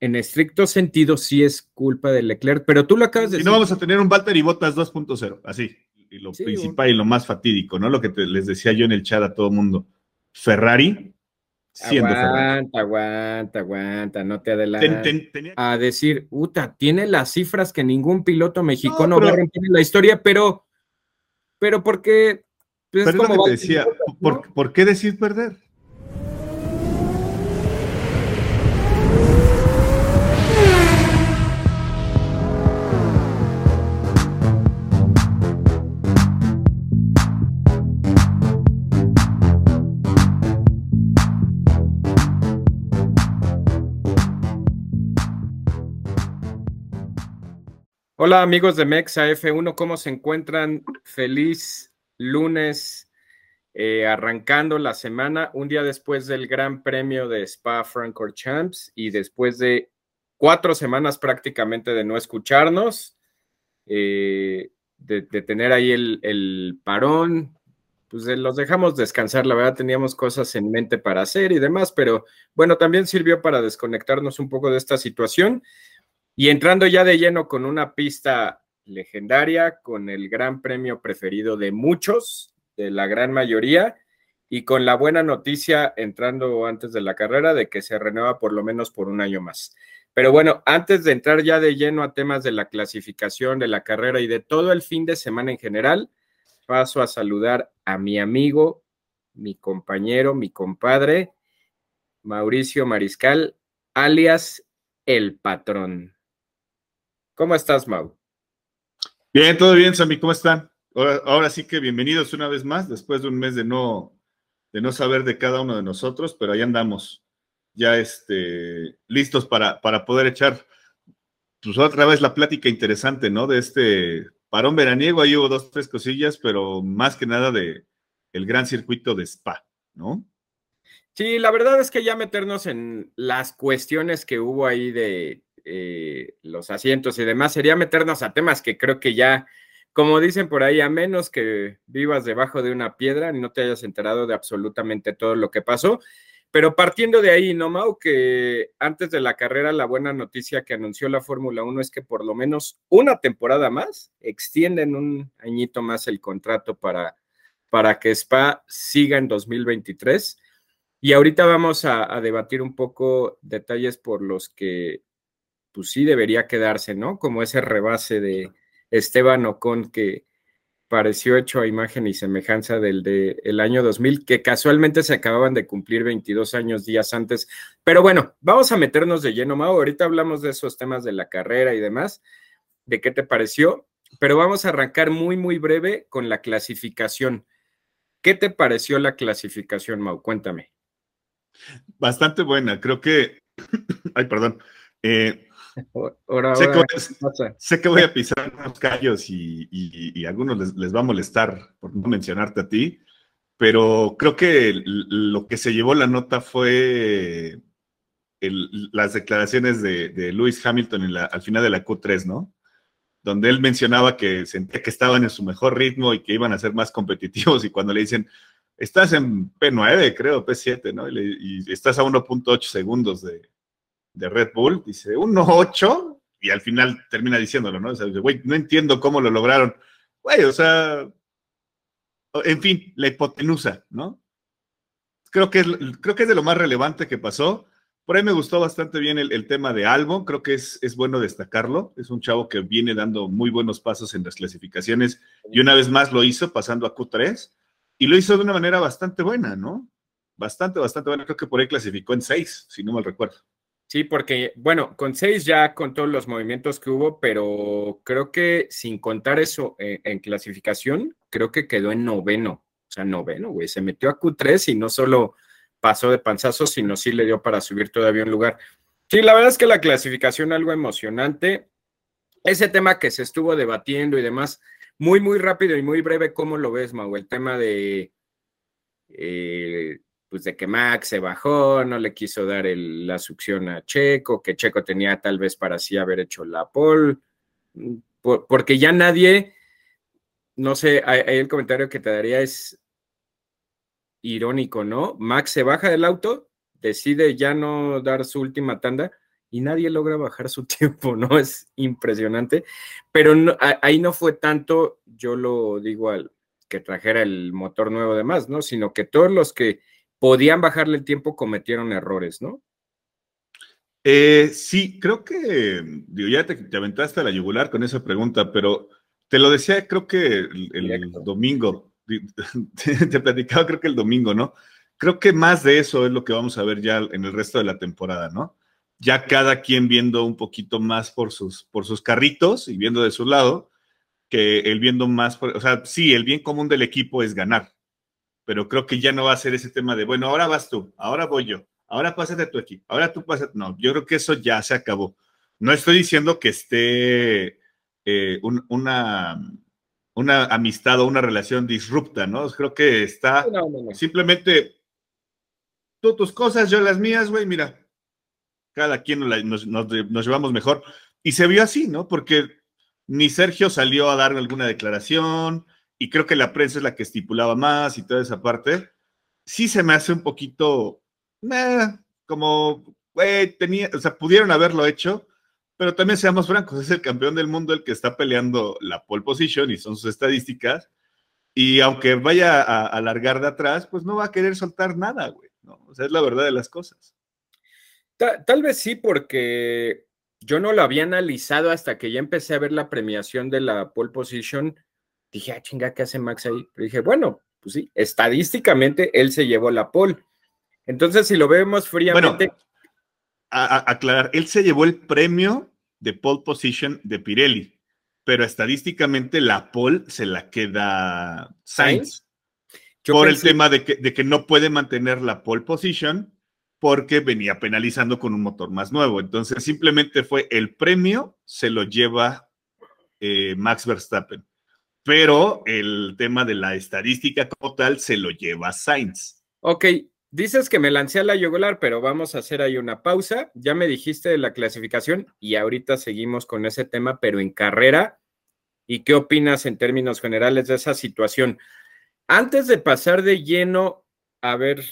en estricto sentido sí es culpa de Leclerc, pero tú lo acabas de decir. Y no vamos a tener un Valtteri Bottas 2.0, así. Y lo principal y lo más fatídico, ¿no? Lo que les decía yo en el chat a todo mundo. Ferrari siendo aguanta, aguanta, aguanta, no te adelantes. A decir, Uta, tiene las cifras que ningún piloto mexicano va a romper en la historia, pero, pero porque. Pues, pero como te decía, ¿por qué decir perder? Hola amigos de Mexa F1, ¿cómo se encuentran? Feliz lunes, eh, arrancando la semana, un día después del Gran Premio de Spa Francorchamps y después de cuatro semanas prácticamente de no escucharnos, eh, de, tener ahí el, el parón, pues los dejamos descansar, la verdad teníamos cosas en mente para hacer y demás, pero bueno, también sirvió para desconectarnos un poco de esta situación. Y entrando ya de lleno con una pista legendaria, con el gran premio preferido de muchos, de la gran mayoría, y con la buena noticia entrando antes de la carrera de que se renueva por lo menos por un año más. Pero bueno, antes de entrar ya de lleno a temas de la clasificación, de la carrera y de todo el fin de semana en general, paso a saludar a mi amigo, mi compañero, mi compadre, Mauricio Mariscal, alias El Patrón. ¿Cómo estás, Mau? Bien, todo bien, Sammy, ¿cómo están? Ahora, sí que bienvenidos una vez más, después de un mes de no, de no saber de cada uno de nosotros, pero ahí andamos, ya este, listos para, para poder echar pues otra vez la plática interesante, ¿no? De este parón veraniego, ahí hubo dos, tres cosillas, pero más que nada de el gran circuito de Spa, ¿no? Sí, la verdad es que ya meternos en las cuestiones que hubo ahí de eh, los asientos y demás, sería meternos a temas que creo que ya, como dicen por ahí, a menos que vivas debajo de una piedra y no te hayas enterado de absolutamente todo lo que pasó. Pero partiendo de ahí, ¿no, Mau? Que antes de la carrera, la buena noticia que anunció la Fórmula 1 es que por lo menos una temporada más extienden un añito más el contrato para, para que Spa siga en 2023. Y ahorita vamos a, a, debatir un poco detalles por los que pues sí debería quedarse, ¿no? Como ese rebase de Esteban Ocon que pareció hecho a imagen y semejanza del de el año 2000, que casualmente se acababan de cumplir 22 años días antes. Pero bueno, vamos a meternos de lleno, Mau. Ahorita hablamos de esos temas de la carrera y demás, de qué te pareció, pero vamos a arrancar muy, muy breve con la clasificación. ¿Qué te pareció la clasificación, Mau? Cuéntame. Bastante buena, creo que, ay, perdón, eh, sé, que voy, a pisar unos callos y, a algunos les, va a molestar por no mencionarte a ti, pero creo que lo que se llevó la nota fue las declaraciones de, de Lewis Hamilton al final de la Q3, ¿no? Donde él mencionaba que sentía que estaban en su mejor ritmo y que iban a ser más competitivos y cuando le dicen, estás en P9, creo, P7, ¿no? y estás a 1.8 segundos de, de Red Bull, dice 1.8 y al final termina diciéndolo, ¿no? O sea, güey, no entiendo cómo lo lograron. Güey, o sea, en fin, la hipotenusa, ¿no? Creo que, es, creo que es de lo más relevante que pasó. Por ahí me gustó bastante bien el, tema de Albon, creo que es, es, bueno destacarlo. Es un chavo que viene dando muy buenos pasos en las clasificaciones y una vez más lo hizo pasando a Q3 y lo hizo de una manera bastante buena, ¿no? Bastante, bastante buena. Creo que por ahí clasificó en 6, si no mal recuerdo. Sí, porque, bueno, con seis ya con todos los movimientos que hubo, pero creo que sin contar eso eh, en clasificación, creo que quedó en noveno. O sea, noveno, güey. Se metió a Q3 y no solo pasó de panzazo, sino sí le dio para subir todavía un lugar. Sí, la verdad es que la clasificación algo emocionante. Ese tema que se estuvo debatiendo y demás, muy, muy rápido y muy breve, ¿cómo lo ves, Mau? El tema de eh, pues de que Max se bajó, no le quiso dar la succión a Checo, que Checo tenía tal vez para sí haber hecho la pole, mm, porque ya nadie, no sé, ahí el comentario que te daría es irónico, ¿no? Max se baja del auto, decide ya no dar su última tanda y nadie logra bajar su tiempo, ¿no? Es impresionante, pero ahí no fue tanto, yo lo digo al que trajera el motor nuevo de más, ¿no? Sino que todos los que podían bajarle el tiempo cometieron errores, ¿no? Eh, sí, creo que, digo, ya te, aventaste a la yugular con esa pregunta, pero te lo decía, creo que el, domingo, te, platicaba, creo que el domingo, ¿no? Creo que más de eso es lo que vamos a ver ya en el resto de la temporada, ¿no? Ya cada quien viendo un poquito más por sus, por sus carritos y viendo de su lado, que el viendo más, o sea, sí, el bien común del equipo es ganar, pero creo que ya no va a ser ese tema de, bueno, ahora vas tú, ahora voy yo, ahora pásate tu equipo, ahora tú pásate. No, yo creo que eso ya se acabó. No estoy diciendo que esté eh, una, una amistad o una relación disrupta, ¿no? Creo que está simplemente tú tus cosas, yo las mías, güey, mira, cada quien nos, nos, llevamos mejor. Y se vio así, ¿no? Porque ni Sergio salió a dar alguna declaración, y creo que la prensa es la que estipulaba más y toda esa parte. Sí se me hace un poquito, como, güey, o sea, pudieron haberlo hecho, pero también seamos francos, es el campeón del mundo el que está peleando la pole position y son sus estadísticas. Y aunque vaya a alargar de atrás, pues no va a querer soltar nada, güey. ¿no? O sea, es la verdad de las cosas. Tal, vez sí, porque yo no lo había analizado hasta que ya empecé a ver la premiación de la pole position. Dije, ah, chinga, ¿qué hace Max ahí? Pero dije, bueno, pues sí, estadísticamente él se llevó la pole. Entonces, si lo vemos fríamente, aclarar, él se llevó el premio de pole position de Pirelli, pero estadísticamente la pole se la queda Sainz. Por el tema de que, de que no puede mantener la pole position porque venía penalizando con un motor más nuevo. Entonces, simplemente fue el premio, se lo lleva eh, Max Verstappen. Pero el tema de la estadística como tal se lo lleva Sainz. Ok, Dices que me lancé a la yugular, pero vamos a hacer ahí una pausa. Ya me dijiste de la clasificación y ahorita seguimos con ese tema, pero en carrera. ¿Y qué opinas en términos generales de esa situación? Antes de pasar de lleno, a ver,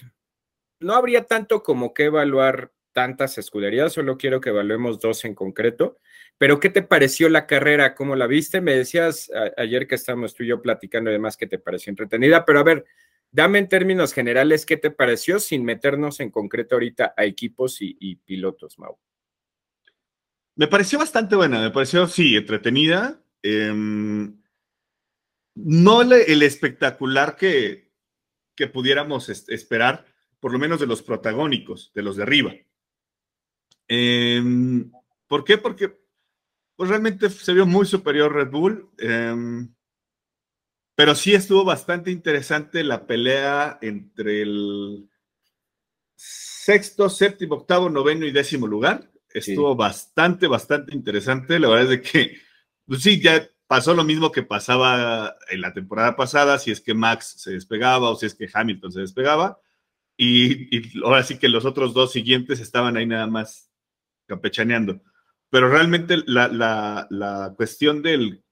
no habría tanto como que evaluar tantas escuderías, solo quiero que evaluemos dos en concreto. Pero, ¿qué te pareció la carrera? ¿Cómo la viste? Me decías ayer que estábamos tú y yo platicando, además, que te pareció entretenida, pero a ver, Dame en términos generales qué te pareció sin meternos en concreto ahorita a equipos y, pilotos, Mau. Me pareció bastante buena, me pareció, sí, entretenida. Em, no el espectacular que, que pudiéramos esperar, por lo menos de los protagónicos, de los de arriba. Em, ¿Por qué? Porque pues realmente se vio muy superior Red Bull. Em, pero sí estuvo bastante interesante la pelea entre el sexto, séptimo, octavo, noveno y décimo lugar. Estuvo bastante, bastante interesante. La verdad es de que, pues sí, ya pasó lo mismo que pasaba en la temporada pasada, si es que Max se despegaba o si es que Hamilton se despegaba. Y, ahora sí que los otros dos siguientes estaban ahí nada más campechaneando. Pero realmente la, la cuestión del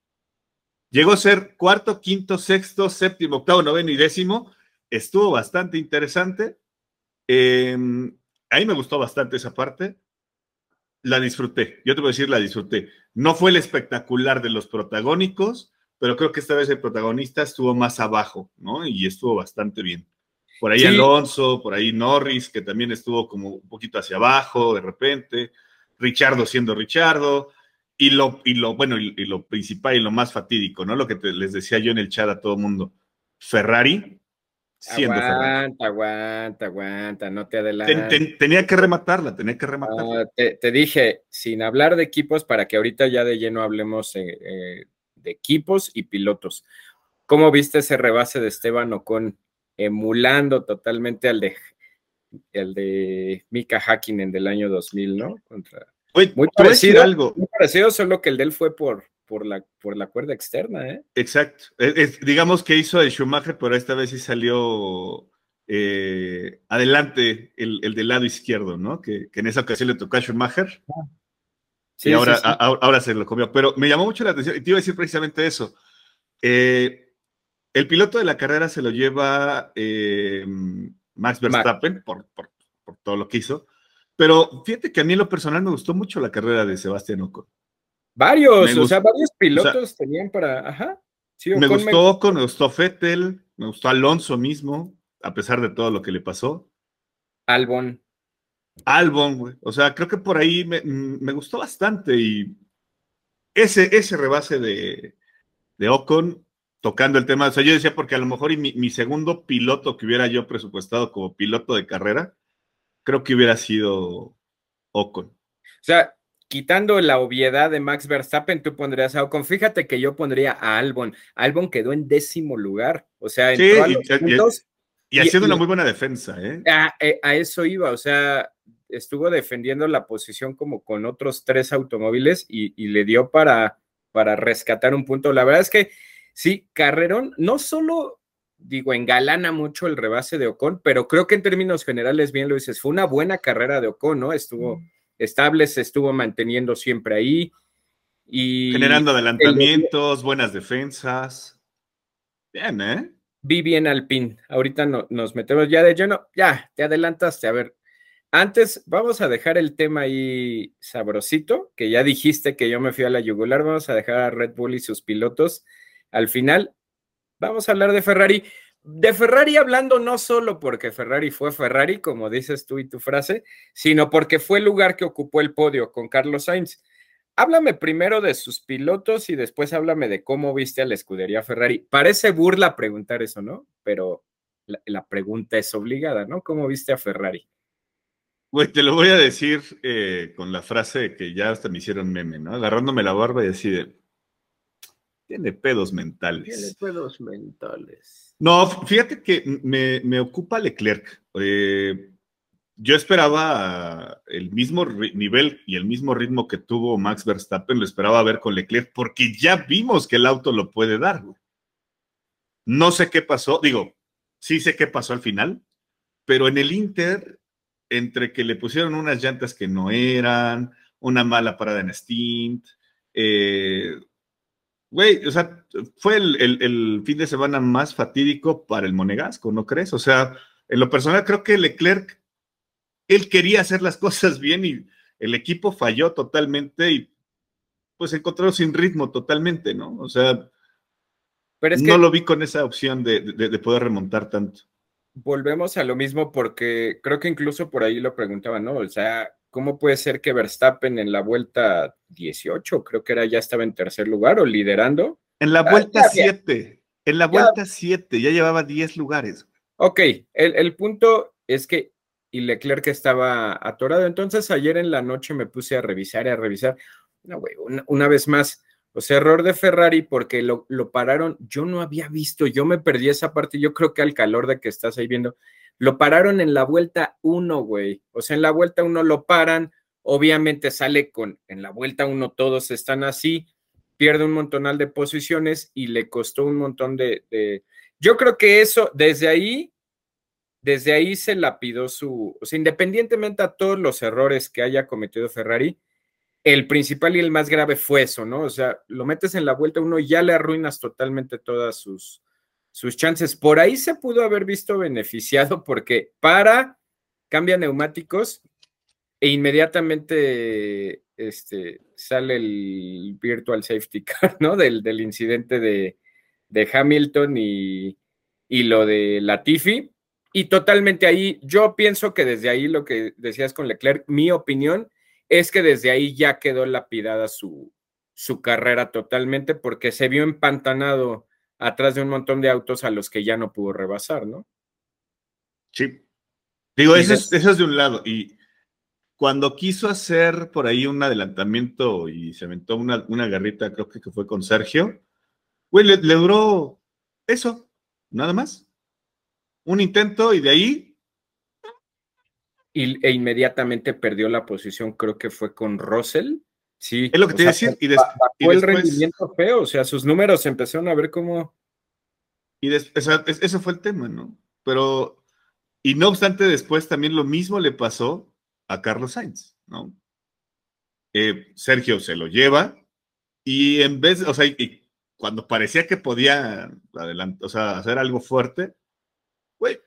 Llegó a ser cuarto, quinto, sexto, séptimo, octavo, noveno y décimo. Estuvo bastante interesante. Em, a mí me gustó bastante esa parte. La disfruté. Yo te voy a decir, la disfruté. No fue el espectacular de los protagónicos, pero creo que esta vez el protagonista estuvo más abajo, ¿no? Y estuvo bastante bien. Por ahí Alonso, por ahí Norris, que también estuvo como un poquito hacia abajo de repente. Richardo siendo Richardo. Y lo, y lo bueno, y, lo principal y lo más fatídico, ¿no? Lo que les decía yo en el chat a todo mundo. Ferrari siendo aguanta, Aguanta, aguanta, no te adelantes. tenía que rematarla, tenía que rematarla. te, dije, sin hablar de equipos, para que ahorita ya de lleno hablemos eh, eh, de equipos y pilotos. ¿Cómo viste ese rebase de Esteban Ocon emulando totalmente al de, el de Mika Hakkinen del año 2000, ¿no? Contra muy parecido, algo. Muy parecido, solo que el de él fue por, por, la, por la cuerda externa, ¿eh? Exacto. digamos que hizo el Schumacher, pero esta vez sí salió eh, adelante el, del lado izquierdo, ¿no? Que, en esa ocasión le tocó a Schumacher. y ahora, ahora se lo comió. Pero me llamó mucho la atención, y te iba a decir precisamente eso. Eh, el piloto de la carrera se lo lleva eh, Max Verstappen por, por, por todo lo que hizo Pero fíjate que a mí en lo personal me gustó mucho la carrera de Sebastián Ocon. Varios, o sea, varios pilotos tenían para. Ajá. me gustó Ocon, me gustó Fettel, me gustó Alonso mismo, a pesar de todo lo que le pasó. Albon. Albon, güey. O sea, creo que por ahí me, me gustó bastante y ese, ese rebase de, de Ocon tocando el tema. O sea, yo decía, porque a lo mejor mi, mi, segundo piloto que hubiera yo presupuestado como piloto de carrera, creo que hubiera sido Ocon. O sea, quitando la obviedad de Max Verstappen, tú pondrías a Ocon. Fíjate que yo pondría a Albon. Albon quedó en décimo lugar. O sea, entró sí, a los y, y, haciendo una muy buena defensa, ¿eh? A, eh, a, eso iba, o sea, estuvo defendiendo la posición como con otros tres automóviles y, y le dio para, para rescatar un punto. La verdad es que sí, Carrerón no solo digo, engalana mucho el rebase de Ocon, pero creo que en términos generales, bien lo dices, fue una buena carrera de Ocon, ¿no? Estuvo estable, se estuvo manteniendo siempre ahí. Y Generando adelantamientos, el... buenas defensas. Bien, ¿eh? Vi bien al pin. Ahorita no, nos metemos ya de lleno. Ya, te adelantaste. A ver, antes vamos a dejar el tema ahí sabrosito, que ya dijiste que yo me fui a la yugular. Vamos a dejar a Red Bull y sus pilotos al final Vamos a hablar de Ferrari. De Ferrari hablando no solo porque Ferrari fue Ferrari, como dices tú y tu frase, sino porque fue el lugar que ocupó el podio con Carlos Sainz. Háblame primero de sus pilotos y después háblame de cómo viste a la escudería Ferrari. Parece burla preguntar eso, ¿no? Pero la, pregunta es obligada, ¿no? ¿Cómo viste a Ferrari? Güey, te lo voy a decir eh, con la frase que ya hasta me hicieron meme, ¿no? Agarrándome la barba y decir, tiene pedos mentales. Tiene pedos mentales. No, fíjate que me, me ocupa Leclerc. Eh, yo esperaba el mismo nivel y el mismo ritmo que tuvo Max Verstappen, lo esperaba ver con Leclerc, porque ya vimos que el auto lo puede dar. No sé qué pasó, digo, sí sé qué pasó al final, pero en el Inter, entre que le pusieron unas llantas que no eran, una mala parada en stint, eh, Güey, o sea, fue el, el, el, fin de semana más fatídico para el Monegasco, ¿no crees? O sea, en lo personal creo que Leclerc, él quería hacer las cosas bien y el equipo falló totalmente y pues encontró sin ritmo totalmente, ¿no? O sea, Pero es no lo vi con esa opción de, de, de poder remontar tanto. Volvemos a lo mismo porque creo que incluso por ahí lo preguntaban, ¿no? O sea, ¿cómo puede ser que Verstappen en la vuelta 18, creo que era ya estaba en tercer lugar o liderando? En la ah, vuelta 7, ah, en la vuelta 7, ya, ya, llevaba 10 lugares. Ok, el, el, punto es que y Leclerc estaba atorado, entonces ayer en la noche me puse a revisar y a revisar, no, güey, una, una, vez más, o sea, error de Ferrari porque lo, lo pararon, yo no había visto, yo me perdí esa parte, yo creo que al calor de que estás ahí viendo, lo pararon en la vuelta 1, güey. O sea, en la vuelta 1 lo paran. Obviamente sale con, en la vuelta 1 todos están así. Pierde un montonal de posiciones y le costó un montón de, de... Yo creo que eso, desde ahí, desde ahí se lapidó su, o sea, independientemente a todos los errores que haya cometido Ferrari, el principal y el más grave fue eso, ¿no? O sea, lo metes en la vuelta uno y ya le arruinas totalmente todas sus, sus chances. Por ahí se pudo haber visto beneficiado porque para, cambia neumáticos e inmediatamente este, sale el virtual safety car, ¿no? Del, del incidente de, de Hamilton y, y, lo de Latifi. Y totalmente ahí, yo pienso que desde ahí lo que decías con Leclerc, mi opinión es que desde ahí ya quedó lapidada su, su carrera totalmente porque se vio empantanado atrás de un montón de autos a los que ya no pudo rebasar, ¿no? Sí. Digo, eso es, eso es de un lado. Y cuando quiso hacer por ahí un adelantamiento y se aventó una, una garrita, creo que fue con Sergio, güey, le, le duró eso, nada más. Un intento y de ahí y, e inmediatamente perdió la posición, creo que fue con Russell. Sí. Es lo que te iba a decir. Y, des, y después, el rendimiento feo, o sea, sus números empezaron a ver cómo. Y des, o sea, ese fue el tema, ¿no? Pero, y no obstante, después también lo mismo le pasó a Carlos Sainz, ¿no? Eh, Sergio se lo lleva y en vez, o sea, y cuando parecía que podía adelantar, o sea, hacer algo fuerte, güey,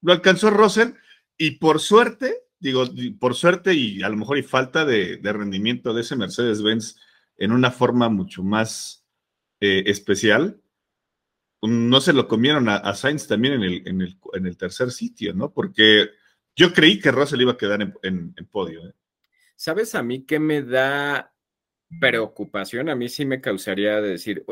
lo alcanzó Russell y por suerte digo, por suerte y a lo mejor y falta de, rendimiento de ese Mercedes-Benz en una forma mucho más eh, especial, no se lo comieron a, Sainz también en el, en, el, en el, tercer sitio, ¿no? Porque yo creí que Russell iba a quedar en, podio. ¿eh? ¿Sabes a mí qué me da preocupación? A mí sí me causaría decir,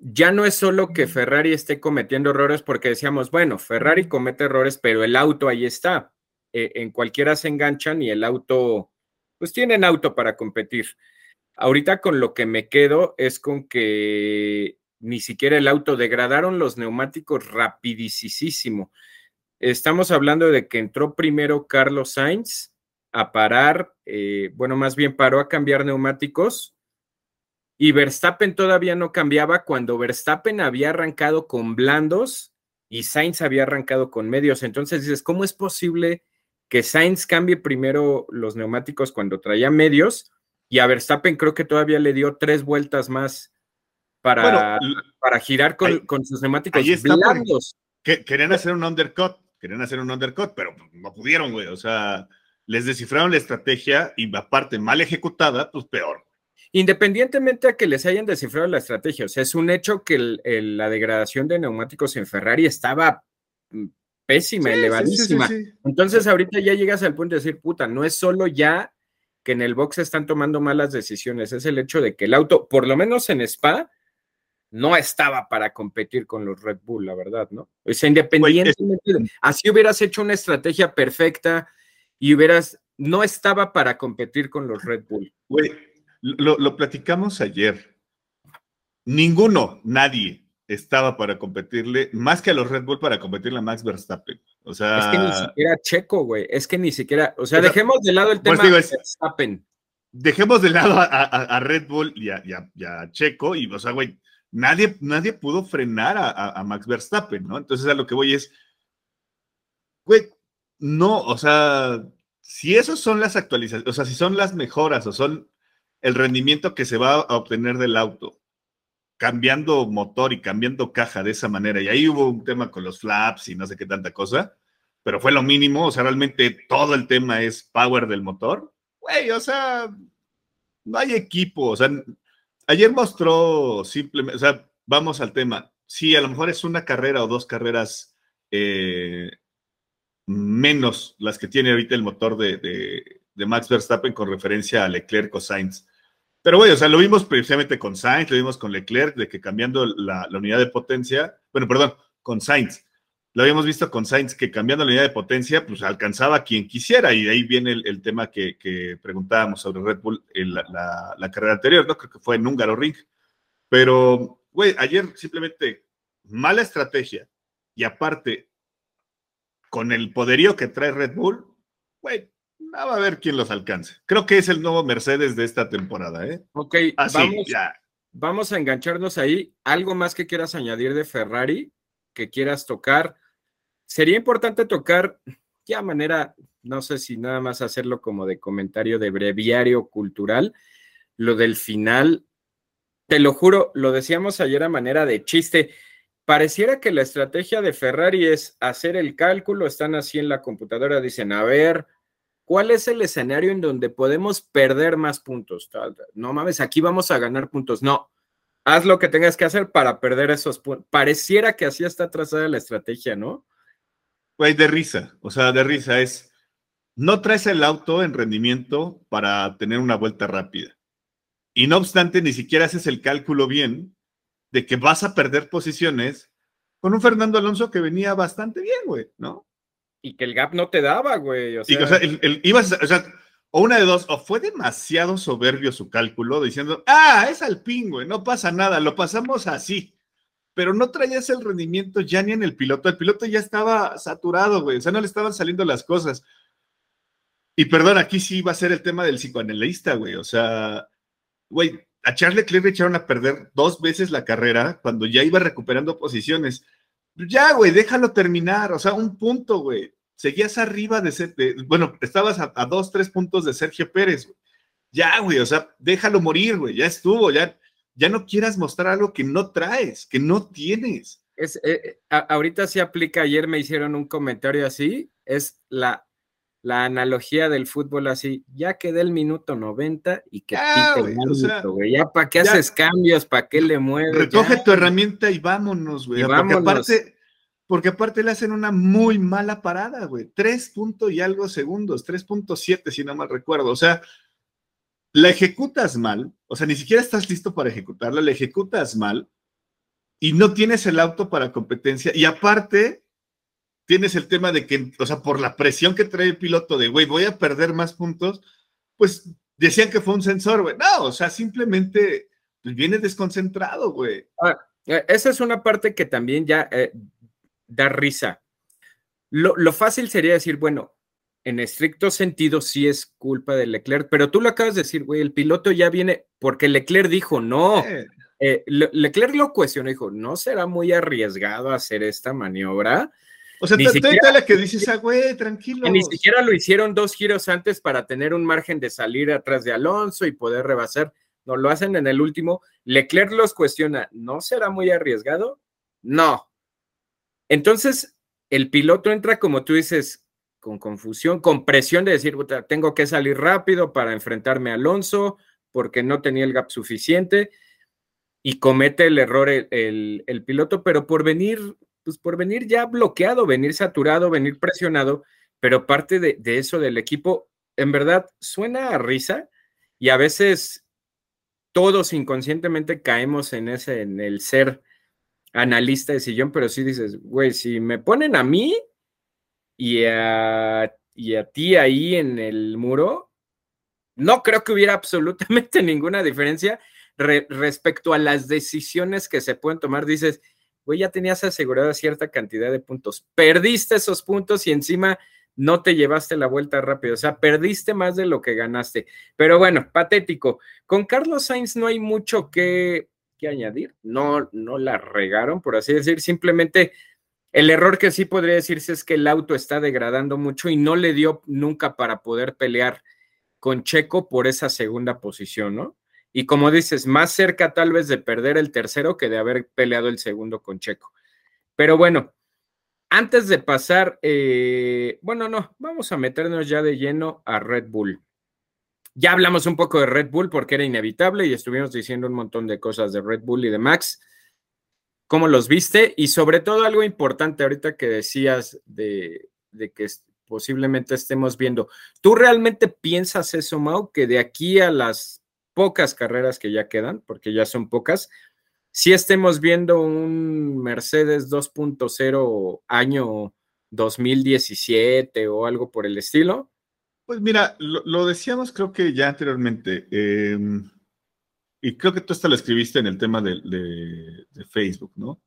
ya no es solo que Ferrari esté cometiendo errores porque decíamos, bueno, Ferrari comete errores, pero el auto ahí está. E, en cualquiera se enganchan y el auto, pues tienen auto para competir. Ahorita con lo que me quedo es con que ni siquiera el auto degradaron los neumáticos rapidísimo. Estamos hablando de que entró primero Carlos Sainz a parar, eh, bueno, más bien paró a cambiar neumáticos y Verstappen todavía no cambiaba cuando Verstappen había arrancado con blandos y Sainz había arrancado con medios. Entonces dices, ¿cómo es posible que Sainz cambie primero los neumáticos cuando traía medios y a Verstappen creo que todavía le dio tres vueltas más para, para girar con, sus neumáticos blandos? querían hacer un undercut, querían hacer un undercut, pero no pudieron, güey. O sea, les descifraron la estrategia y aparte mal ejecutada, pues peor. Independientemente a que les hayan descifrado la estrategia, o sea, es un hecho que la degradación de neumáticos en Ferrari estaba pésima, elevadísima. Entonces ahorita ya llegas al punto de decir, puta, no es solo ya que en el box están tomando malas decisiones, es el hecho de que el auto, por lo menos en Spa, no estaba para competir con los Red Bull, la verdad, ¿no? O sea, independientemente, así hubieras hecho una estrategia perfecta y hubieras, no estaba para competir con los Red Bull. Güey, lo, platicamos ayer. Ninguno, nadie estaba para competirle, más que a los Red Bull para competirle a Max Verstappen. O sea. Es que ni siquiera Checo, güey. Es que ni siquiera. O sea, dejemos de lado el pues tema de Verstappen. Dejemos de lado a, Red Bull y a, Checo, y, o sea, güey, nadie, nadie pudo frenar a, Max Verstappen, ¿no? Entonces, a lo que voy es. Güey, no, o sea, si esas son las actualizaciones, o sea, si son las mejoras o son el rendimiento que se va a obtener del auto, cambiando motor y cambiando caja de esa manera. Y ahí hubo un tema con los flaps y no sé qué tanta cosa, pero fue lo mínimo. O sea, realmente todo el tema es power del motor. Güey, o sea, no hay equipo. O sea, ayer mostró simplemente, o sea, vamos al tema. Sí, a lo mejor es una carrera o dos carreras eh, menos las que tiene ahorita el motor de, de Max Verstappen con referencia a Leclerc o. Pero bueno, o sea, lo vimos precisamente con Sainz, lo vimos con Leclerc, de que cambiando la, unidad de potencia, bueno, perdón, con Sainz, lo habíamos visto con Sainz, que cambiando la unidad de potencia, pues alcanzaba a quien quisiera, y de ahí viene el, tema que, preguntábamos sobre Red Bull en la, carrera anterior, ¿no? Creo que fue en Húngaro Ring. Pero, güey, ayer simplemente mala estrategia, y aparte, con el poderío que trae Red Bull, güey, va a ver quién los alcance. Creo que es el nuevo Mercedes de esta temporada, ¿eh? Ok, vamos, vamos a engancharnos ahí. ¿Algo más que quieras añadir de Ferrari que quieras tocar? Sería importante tocar ya manera, no sé si nada más hacerlo como de comentario de breviario cultural, lo del final. Te lo juro, lo decíamos ayer a manera de chiste. Pareciera que la estrategia de Ferrari es hacer el cálculo, están así en la computadora, dicen, a ver, ¿Cuál es el escenario en donde podemos perder más puntos? No mames, aquí vamos a ganar puntos. No, haz lo que tengas que hacer para perder esos puntos. Pareciera que así está trazada la estrategia, ¿no? Güey, de risa, o sea, de risa es, no traes el auto en rendimiento para tener una vuelta rápida. Y no obstante, ni siquiera haces el cálculo bien de que vas a perder posiciones con un Fernando Alonso que venía bastante bien, güey, ¿no? Y que el gap no te daba, güey. O sea, o una de dos, o fue demasiado soberbio su cálculo diciendo, ah, es alpín, güey, no pasa nada, lo pasamos así. Pero no traías el rendimiento ya ni en el piloto. El piloto ya estaba saturado, güey. O sea, no le estaban saliendo las cosas. Y perdón, aquí sí va a ser el tema del psicoanalista, güey. O sea, güey, a Charles Leclerc le echaron a perder dos veces la carrera cuando ya iba recuperando posiciones. Ya, güey, déjalo terminar. O sea, un punto, güey seguías arriba de, bueno, estabas a, dos, tres puntos de Sergio Pérez, Ya, güey, o sea, déjalo morir, güey, ya estuvo, ya, ya no quieras mostrar algo que no traes, que no tienes. Es, eh, ahorita sí aplica, ayer me hicieron un comentario así, es la, la analogía del fútbol así, ya quedé el minuto 90 y que Ya, pite el güey, o sea, árbitro, güey. Ya para qué ya. haces cambios, para qué le mueves. Recoge Ya. tu herramienta y vámonos, güey. Y Porque vámonos. aparte, porque aparte le hacen una muy mala parada, güey. Tres punto y algo segundos, 3.7 si no mal recuerdo. O sea, la ejecutas mal, o sea, ni siquiera estás listo para ejecutarla, la ejecutas mal y no tienes el auto para competencia. Y aparte, tienes el tema de que, o sea, por la presión que trae el piloto de, güey, voy a perder más puntos, pues decían que fue un sensor, güey. No, o sea, simplemente pues, viene desconcentrado, güey. Eh, Esa es una parte que también ya eh, da risa. Lo, lo fácil sería decir, bueno, en estricto sentido sí es culpa de Leclerc, pero tú lo acabas de decir, güey, el piloto ya viene porque Leclerc dijo, no, Eh, Eh, Le- Leclerc lo cuestionó, dijo, ¿no será muy arriesgado hacer esta maniobra? O sea, siquiera- te la que dices, ah, güey, tranquilo. Ni siquiera lo hicieron dos giros antes para tener un margen de salir atrás de Alonso y poder rebasar. No, lo hacen en el último. Leclerc los cuestiona, ¿no será muy arriesgado? No. Entonces, el piloto entra, como tú dices, con confusión, con presión de decir, "Puta, tengo que salir rápido para enfrentarme a Alonso porque no tenía el gap suficiente y comete el error el, el- el piloto, pero por venir, pues por venir ya bloqueado, venir saturado, venir presionado, pero parte de, eso del equipo, en verdad, suena a risa y a veces todos inconscientemente caemos en ese, en el ser analista de sillón, pero sí dices, güey, si me ponen a mí y a, y a ti ahí en el muro, no creo que hubiera absolutamente ninguna diferencia re- respecto a las decisiones que se pueden tomar. Dices, güey, ya tenías asegurada cierta cantidad de puntos, perdiste esos puntos y encima no te llevaste la vuelta rápido, o sea, perdiste más de lo que ganaste. Pero bueno, patético. Con Carlos Sainz no hay mucho que, que añadir, no, no la regaron, por así decir, simplemente el error que sí podría decirse es que el auto está degradando mucho y no le dio nunca para poder pelear con Checo por esa segunda posición, ¿no? Y como dices, más cerca tal vez de perder el tercero que de haber peleado el segundo con Checo. Pero bueno, antes de pasar, eh, bueno, no, vamos a meternos ya de lleno a Red Bull. Ya hablamos un poco de Red Bull porque era inevitable y estuvimos diciendo un montón de cosas de Red Bull y de Max. ¿Cómo los viste? Y sobre todo algo importante ahorita que decías de, de que posiblemente estemos viendo. ¿Tú realmente piensas eso, Mau, que de aquí a las pocas carreras que ya quedan, porque ya son pocas, si estemos viendo un Mercedes 2.0 año 2017 o algo por el estilo? Pues mira, lo, decíamos creo que ya anteriormente, eh, y creo que tú hasta lo escribiste en el tema de- de Facebook, ¿no?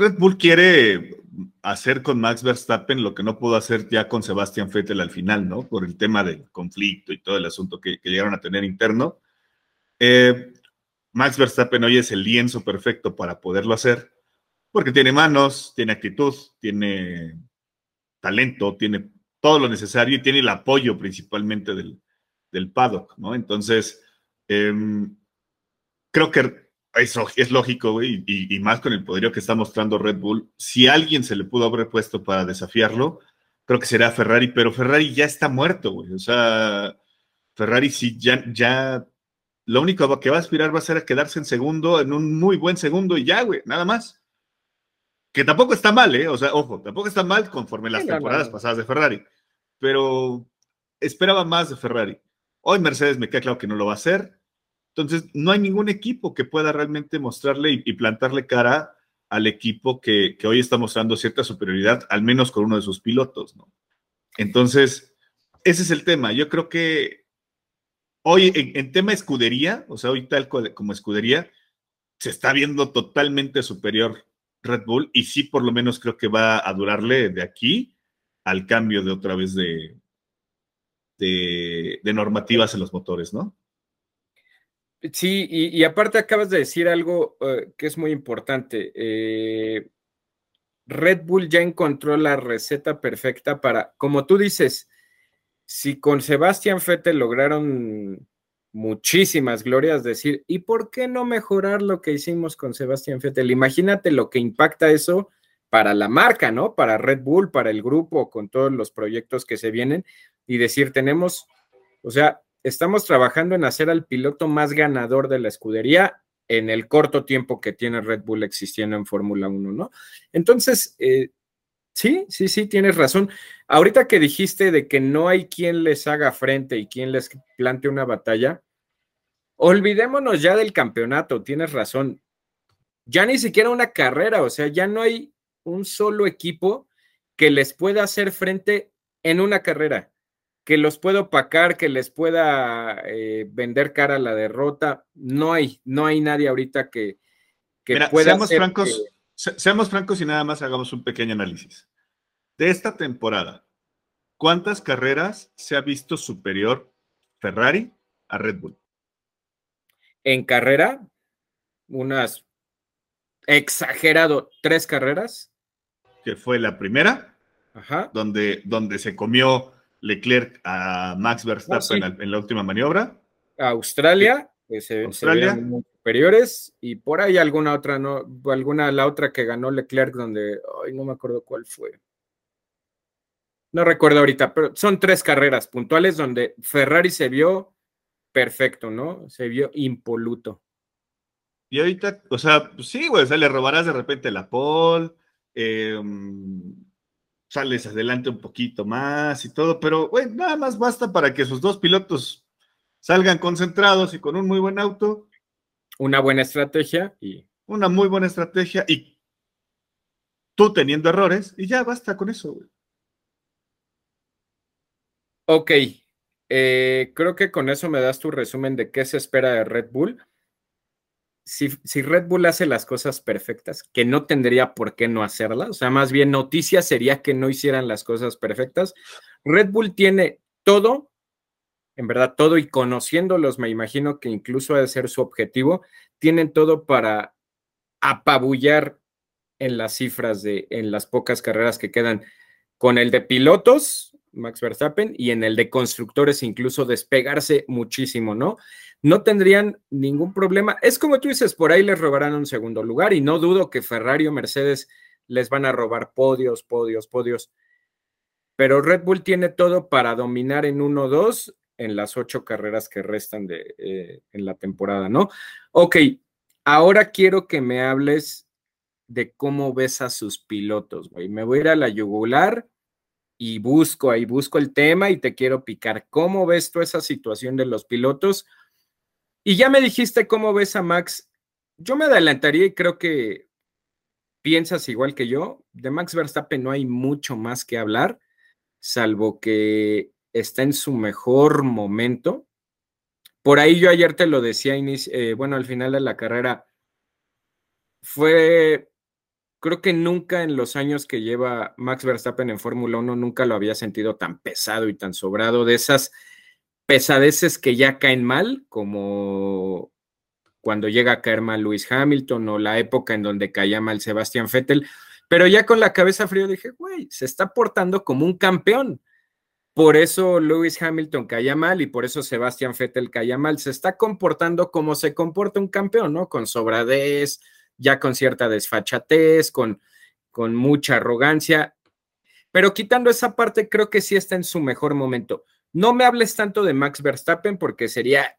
Red Bull quiere hacer con Max Verstappen lo que no pudo hacer ya con Sebastian Vettel al final, ¿no? Por el tema del conflicto y todo el asunto que, llegaron a tener interno. Eh, Max Verstappen hoy es el lienzo perfecto para poderlo hacer, porque tiene manos, tiene actitud, tiene talento, tiene todo lo necesario y tiene el apoyo principalmente del, del paddock, ¿no? Entonces, em, creo que es, es lógico, güey, y, y más con el poderío que está mostrando Red Bull. Si alguien se le pudo haber puesto para desafiarlo, creo que será Ferrari, pero Ferrari ya está muerto, güey. O sea, Ferrari sí ya, ya, lo único que va a aspirar va a ser a quedarse en segundo, en un muy buen segundo y ya, güey, nada más. Que tampoco está mal, ¿eh? O sea, ojo, tampoco está mal conforme las temporadas pasadas de Ferrari, pero esperaba más de Ferrari. Hoy Mercedes me queda claro que no lo va a hacer. Entonces, no hay ningún equipo que pueda realmente mostrarle y, plantarle cara al equipo que, hoy está mostrando cierta superioridad, al menos con uno de sus pilotos, ¿no? Entonces, ese es el tema. Yo creo que hoy en, tema escudería, o sea, hoy tal co- como escudería, se está viendo totalmente superior Red Bull y sí, por lo menos creo que va a durarle de aquí al cambio de otra vez de, de normativas en los motores, ¿no? Sí, y, aparte acabas de decir algo eh, que es muy importante. Eh, Red Bull ya encontró la receta perfecta para, como tú dices, si con Sebastián Vettel lograron muchísimas glorias, decir, ¿y por qué no mejorar lo que hicimos con Sebastián Vettel? Imagínate lo que impacta eso para la marca, ¿no? Para Red Bull, para el grupo, con todos los proyectos que se vienen y decir, tenemos, o sea, estamos trabajando en hacer al piloto más ganador de la escudería en el corto tiempo que tiene Red Bull existiendo en Fórmula 1, ¿no? Entonces, eh, sí, sí, sí, tienes razón. Ahorita que dijiste de que no hay quien les haga frente y quien les plante una batalla, olvidémonos ya del campeonato, tienes razón. Ya ni siquiera una carrera, o sea, ya no hay un solo equipo que les pueda hacer frente en una carrera que los pueda opacar, que les pueda eh, vender cara a la derrota. No hay, no hay nadie ahorita que, que pueda. Seamos francos, seamos francos y nada más hagamos un pequeño análisis. De esta temporada, ¿cuántas carreras se ha visto superior Ferrari a Red Bull? En carrera, unas exagerado, tres carreras. Que fue la primera, Ajá. Donde, donde se comió Leclerc a Max Verstappen en la última maniobra. Australia, que se, Australia. superiores, y por ahí alguna otra, no, alguna la otra que ganó Leclerc, donde, ay, no me acuerdo cuál fue. No recuerdo ahorita, pero son tres carreras puntuales donde Ferrari se vio perfecto, ¿no? Se vio impoluto. Y ahorita, o sea, pues sí, güey, o sea, le robarás de repente la pole, eh, sales adelante un poquito más y todo, pero bueno, nada más basta para que sus dos pilotos salgan concentrados y con un muy buen auto. Una buena estrategia y... Una muy buena estrategia y tú teniendo errores y ya basta con eso. Güey. Ok, eh, creo que con eso me das tu resumen de qué se espera de Red Bull si, Red Bull hace las cosas perfectas, que no tendría por qué no hacerlas, o sea, más bien noticia sería que no hicieran las cosas perfectas. Red Bull tiene todo, en verdad todo, y conociéndolos, me imagino que incluso ha de ser su objetivo, tienen todo para apabullar en las cifras de, en las pocas carreras que quedan con el de pilotos, Max Verstappen, y en el de constructores incluso despegarse muchísimo, ¿no? No tendrían ningún problema. Es como tú dices, por ahí les robarán un segundo lugar y no dudo que Ferrari o Mercedes les van a robar podios, podios, podios. Pero Red Bull tiene todo para dominar en 1-2 en las ocho carreras que restan de, eh, en la temporada, ¿no? Ok, ahora quiero que me hables de cómo ves a sus pilotos, güey. Me voy a ir a la yugular y busco ahí, busco el tema y te quiero picar. ¿Cómo ves tú esa situación de los pilotos? Y ya me dijiste cómo ves a Max. Yo me adelantaría y creo que piensas igual que yo. De Max Verstappen no hay mucho más que hablar, salvo que está en su mejor momento. Por ahí yo ayer te lo decía, eh, bueno, al final de la carrera, fue creo que nunca en los años que lleva Max Verstappen en Fórmula 1, nunca lo había sentido tan pesado y tan sobrado de esas pesadeces que ya caen mal, como cuando llega a caer mal Luis Hamilton o la época en donde caía mal Sebastián Vettel, pero ya con la cabeza fría dije, güey, se está portando como un campeón. Por eso Lewis Hamilton caía mal y por eso Sebastián Vettel caía mal. Se está comportando como se comporta un campeón, ¿no? Con sobradez, ya con cierta desfachatez, con, con mucha arrogancia. Pero quitando esa parte, creo que sí está en su mejor momento. No me hables tanto de Max Verstappen porque sería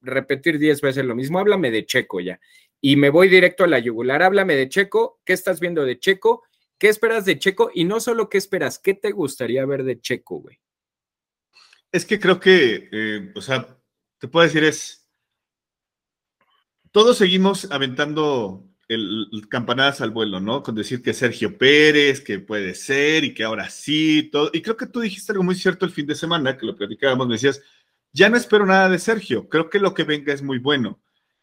repetir diez veces lo mismo. Háblame de Checo ya. Y me voy directo a la yugular. Háblame de Checo. ¿Qué estás viendo de Checo? ¿Qué esperas de Checo? Y no solo qué esperas, ¿qué te gustaría ver de Checo, güey? Es que creo que, eh, o sea, te puedo decir es, todos seguimos aventando el, campanadas al vuelo, ¿no? Con decir que Sergio Pérez, que puede ser y que ahora sí, todo. Y creo que tú dijiste algo muy cierto el fin de semana, que lo platicábamos, me decías, ya no espero nada de Sergio, creo que lo que venga es muy bueno.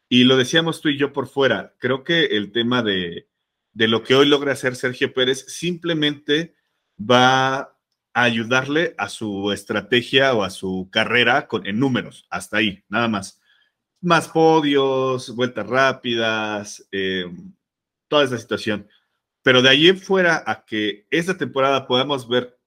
Y lo decíamos tú y yo por fuera, creo que el tema de, de lo que hoy logra hacer Sergio Pérez simplemente va a ayudarle a su estrategia o a su carrera con, en números, hasta ahí, nada más más podios, vueltas rápidas, eh, toda esa situación. Pero de allí fuera a que esta temporada podamos ver,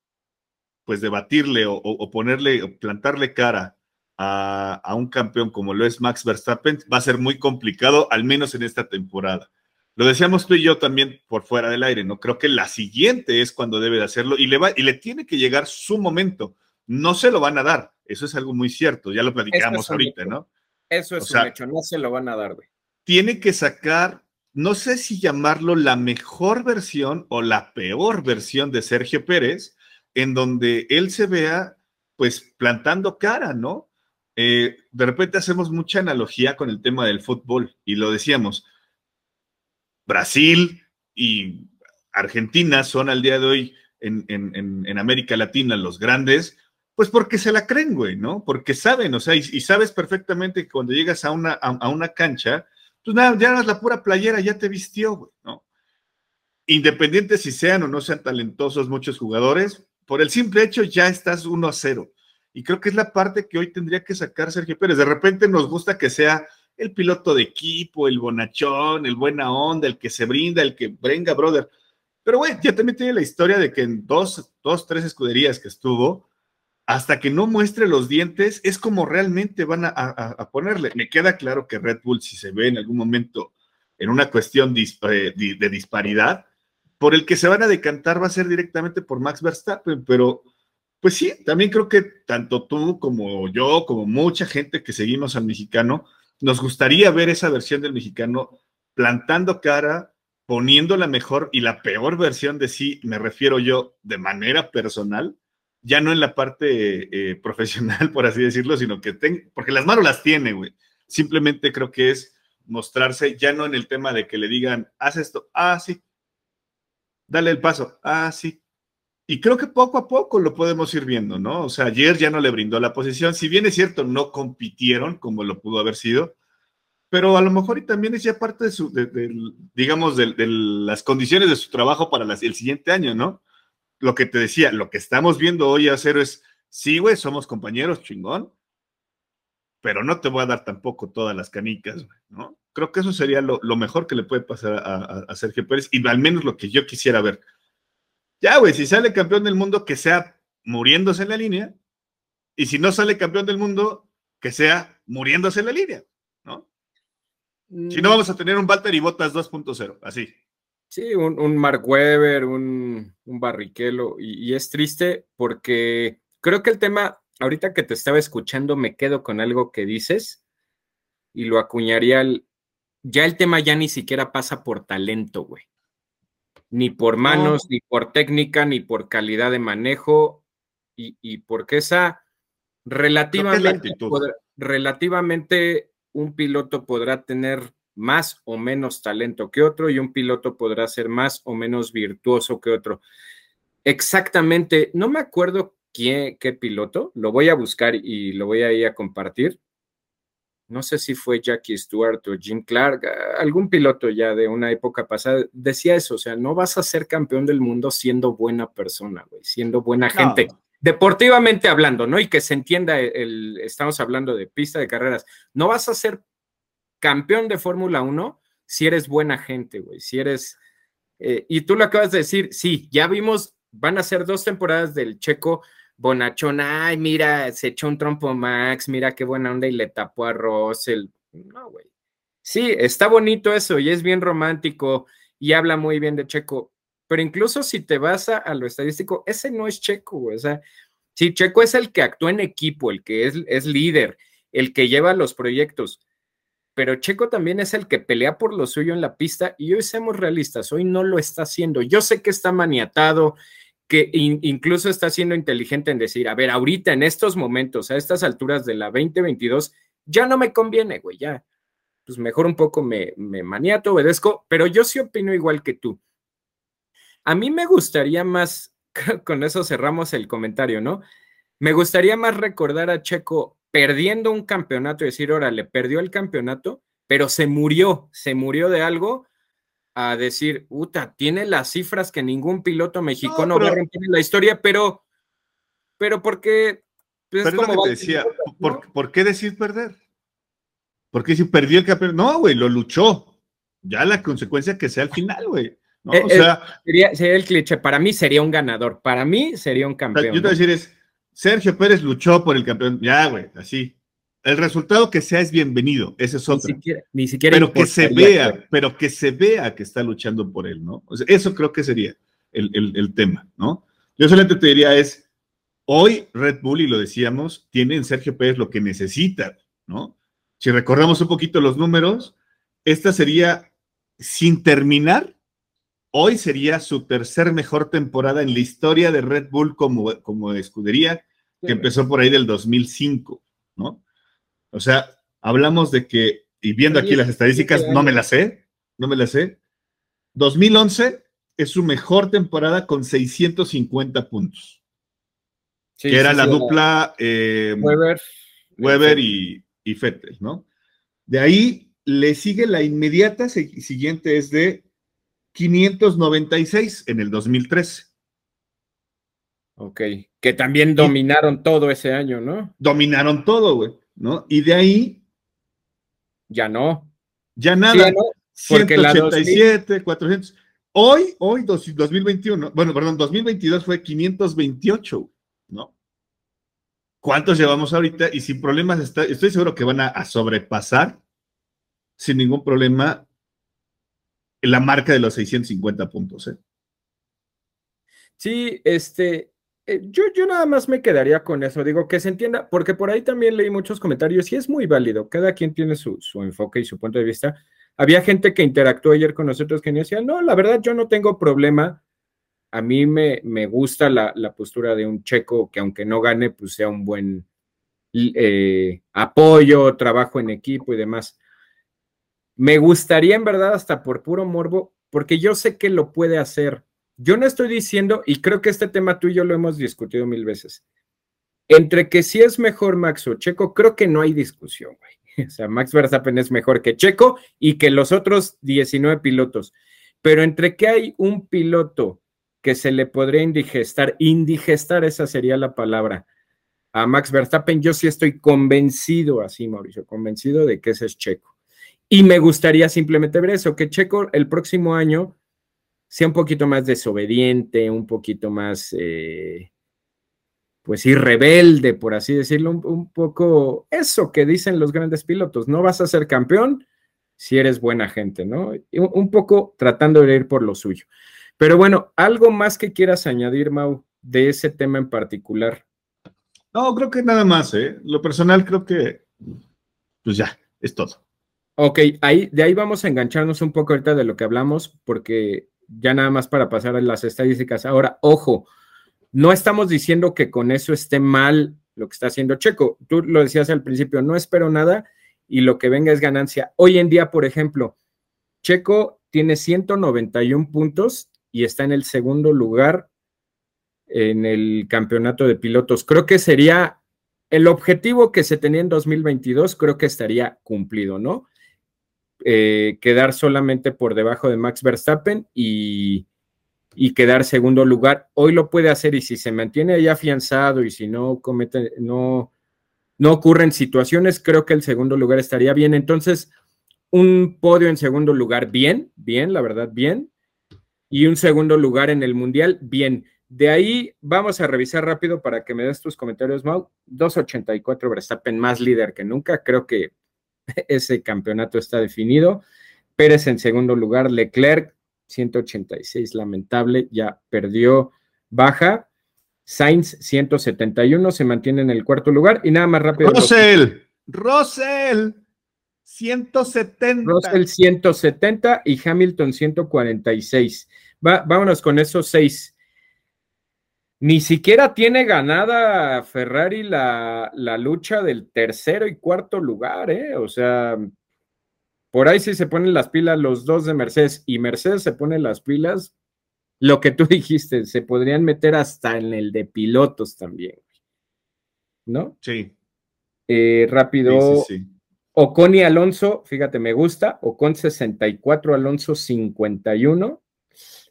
pues debatirle o, ponerle, o plantarle cara a, un campeón como lo es Max Verstappen, va a ser muy complicado, al menos en esta temporada. Lo decíamos tú y yo también por fuera del aire, ¿no? Creo que la siguiente es cuando debe de hacerlo y le, va, y le tiene que llegar su momento. No se lo van a dar, eso es algo muy cierto, ya lo platicamos ahorita, ¿no? Eso es un hecho, no se lo van a dar, güey. Tiene que sacar, no sé si llamarlo la mejor versión o la peor versión de Sergio Pérez, en donde él se vea, pues, plantando cara, ¿no? Eh, de repente hacemos mucha analogía con el tema del fútbol y lo decíamos, Brasil y Argentina son al día de hoy en, América Latina los grandes, pues porque se la creen, güey, ¿no? Porque saben, o sea, y, sabes perfectamente que cuando llegas a una, a, una cancha, pues nada, ya la pura playera, ya te vistió, güey, ¿no? Independiente si sean o no sean talentosos muchos jugadores, por el simple hecho ya estás 1 a 0. Y creo que es la parte que hoy tendría que sacar Sergio Pérez. De repente nos gusta que sea el piloto de equipo, el bonachón, el buena onda, el que se brinda, el que venga, brother. Pero, güey, ya también tiene la historia de que en dos, dos, tres escuderías que estuvo, hasta que no muestre los dientes, es como realmente van a, ponerle. Me queda claro que Red Bull, si se ve en algún momento en una cuestión eh, de disparidad, por el que se van a decantar va a ser directamente por Max Verstappen, pero pues sí, también creo que tanto tú como yo, como mucha gente que seguimos al mexicano, nos gustaría ver esa versión del mexicano plantando cara, poniendo la mejor y la peor versión de sí, me refiero yo de manera personal, ya no en la parte eh, profesional, por así decirlo, sino que ten, porque las manos las tiene, güey. Simplemente creo que es mostrarse ya no en el tema de que le digan, haz esto, ah, sí, dale el paso, ah, sí. Y creo que poco a poco lo podemos ir viendo, ¿no? O sea, ayer ya no le brindó la posición, si bien es cierto, no compitieron como lo pudo haber sido, pero a lo mejor y también es ya parte de su, digamos, de, las condiciones de su trabajo para el siguiente año, ¿no? Lo que te decía, lo que estamos viendo hoy a cero es, sí, güey, somos compañeros, chingón, pero no te voy a dar tampoco todas las canicas, ¿no? Creo que eso sería lo, mejor que le puede pasar a, Sergio Pérez y al menos lo que yo quisiera ver. Ya, güey, si sale campeón del mundo, que sea muriéndose en la línea, y si no sale campeón del mundo, que sea muriéndose en la línea, ¿no? Si no, mm. vamos a tener un Walter y Botas 2.0, así. Sí, un, Mark Webber, un, un Barrichello, y es triste porque creo que el tema ahorita que te estaba escuchando, me quedo con algo que dices y lo acuñaría. ya el tema ya ni siquiera pasa por talento, güey. Ni por manos, ni por técnica, ni por calidad de manejo, y, porque esa relativamente, relativamente un piloto podrá tener más o menos talento que otro y un piloto podrá ser más o menos virtuoso que otro. Exactamente, no me acuerdo qué, piloto, lo voy a buscar y lo voy a ir a compartir. No sé si fue Jackie Stewart o Jim Clark, algún piloto ya de una época pasada, decía eso, o sea, no vas a ser campeón del mundo siendo buena persona, güey, siendo buena gente. Deportivamente hablando, ¿no? Y que se entienda, el, estamos hablando de pista de carreras, no vas a ser campeón de Fórmula 1 si eres buena gente, güey, si eres... Eh, y tú lo acabas de decir, sí, ya vimos, van a ser dos temporadas del checo bonachón, ay, mira, se echó un trompo Max, mira qué buena onda y le tapó a Russell. No, güey. Sí, está bonito eso y es bien romántico y habla muy bien de Checo, pero incluso si te vas a, lo estadístico, ese no es Checo, güey. O sea, si Checo es el que actúa en equipo, el que es, es líder, el que lleva los proyectos, pero Checo también es el que pelea por lo suyo en la pista y hoy seamos realistas, hoy no lo está haciendo. Yo sé que está maniatado, que incluso está siendo inteligente en decir, a ver, ahorita en estos momentos, a estas alturas de la 2022, ya no me conviene, güey, ya. Pues mejor un poco me, me maniato, obedezco, pero yo sí opino igual que tú. A mí me gustaría más, con eso cerramos el comentario, ¿no? Me gustaría más recordar a Checo perdiendo un campeonato y decir, órale, perdió el campeonato, pero se murió, se murió de algo a decir, Uta, tiene las cifras que ningún piloto mexicano va a romper en la historia, pero, pero porque... Pues, pero como te decía, ¿por, qué decir perder? Porque si perdió el campeonato, no, güey, lo luchó. Ya la consecuencia que sea al final, güey. Eh, o sea, sería, el cliché. Para mí sería un ganador. Para mí sería un campeón. Yo te voy a decir es, Sergio Pérez luchó por el campeón. Ya, güey, así. el resultado que sea es bienvenido, ese es otro. Ni siquiera, pero que se vea, pero que se vea que está luchando por él, ¿no? eso creo que sería el, tema, ¿no? Yo solamente te diría es, hoy Red Bull, y lo decíamos, tiene en Sergio Pérez lo que necesita, ¿no? Si recordamos un poquito los números, esta sería, sin terminar, hoy sería su tercer mejor temporada en la historia de Red Bull como, como escudería, que empezó por ahí del 2005, ¿no? O sea, hablamos de que, y viendo aquí las estadísticas, no me las sé, no me las sé. 2011 es su mejor temporada con 650 puntos. que era la dupla eh, Weber, y, y Fettel, ¿no? De ahí le sigue la inmediata siguiente es de 596 en el 2013. Ok, que también dominaron todo ese año, ¿no? Dominaron todo, güey. ¿no? Y de ahí. Ya no. Ya nada. 187, 400. Hoy, hoy, 2021, bueno, perdón, 2022 fue 528, ¿no? ¿Cuántos llevamos ahorita? Y sin problemas, está, estoy seguro que van a, sobrepasar sin ningún problema la marca de los 650 puntos, ¿eh? Sí, este, eh, yo, yo nada más me quedaría con eso, digo, que se entienda, porque por ahí también leí muchos comentarios y es muy válido, cada quien tiene su, enfoque y su punto de vista. Había gente que interactuó ayer con nosotros que decía, no, la verdad yo no tengo problema, a mí me, me gusta la, postura de un checo que aunque no gane, pues sea un buen eh, apoyo, trabajo en equipo y demás. Me gustaría en verdad hasta por puro morbo, porque yo sé que lo puede hacer yo no estoy diciendo, y creo que este tema tú y yo lo hemos discutido mil veces, entre que si es mejor Max o Checo, creo que no hay discusión, güey. O sea, Max Verstappen es mejor que Checo y que los otros 19 pilotos. Pero entre que hay un piloto que se le podría indigestar, indigestar esa sería la palabra, a Max Verstappen, yo sí estoy convencido, así Mauricio, convencido de que ese es Checo. Y me gustaría simplemente ver eso, que Checo el próximo año sea un poquito más desobediente, un poquito más, eh, pues sí, rebelde, por así decirlo, un, poco eso que dicen los grandes pilotos, no vas a ser campeón si eres buena gente, ¿no? Un, un poco tratando de ir por lo suyo. Pero bueno, algo más que quieras añadir, Mau, de ese tema en particular. No, creo que nada más, ¿eh? Lo personal creo que, pues ya, es todo. Ok, ahí, de ahí vamos a engancharnos un poco ahorita de lo que hablamos, porque ya nada más para pasar a las estadísticas. Ahora, ojo, no estamos diciendo que con eso esté mal lo que está haciendo Checo. Tú lo decías al principio, no espero nada y lo que venga es ganancia. Hoy en día, por ejemplo, Checo tiene 191 puntos y está en el segundo lugar en el campeonato de pilotos. Creo que sería el objetivo que se tenía en 2022, creo que estaría cumplido, ¿no? Eh, quedar solamente por debajo de Max Verstappen y, quedar segundo lugar. Hoy lo puede hacer y si se mantiene ahí afianzado y si no comete, no, no ocurren situaciones, creo que el segundo lugar estaría bien. Entonces, un podio en segundo lugar, bien, bien, la verdad, bien. Y un segundo lugar en el Mundial, bien. De ahí vamos a revisar rápido para que me des tus comentarios, Mau. 2.84 Verstappen, más líder que nunca. Creo que ese campeonato está definido. Pérez en segundo lugar, Leclerc 186, lamentable, ya perdió baja. Sainz 171 se mantiene en el cuarto lugar y nada más rápido. Russell, Russell 170. Russell 170 y Hamilton 146. Va, vámonos con esos seis. Ni siquiera tiene ganada Ferrari la, lucha del tercero y cuarto lugar, ¿eh? O sea, por ahí sí se ponen las pilas los dos de Mercedes y Mercedes se pone las pilas, lo que tú dijiste, se podrían meter hasta en el de pilotos también, ¿no? Sí. Eh, rápido. Sí, sí, Ocon y Alonso, fíjate, me gusta. Ocon 64, Alonso 51.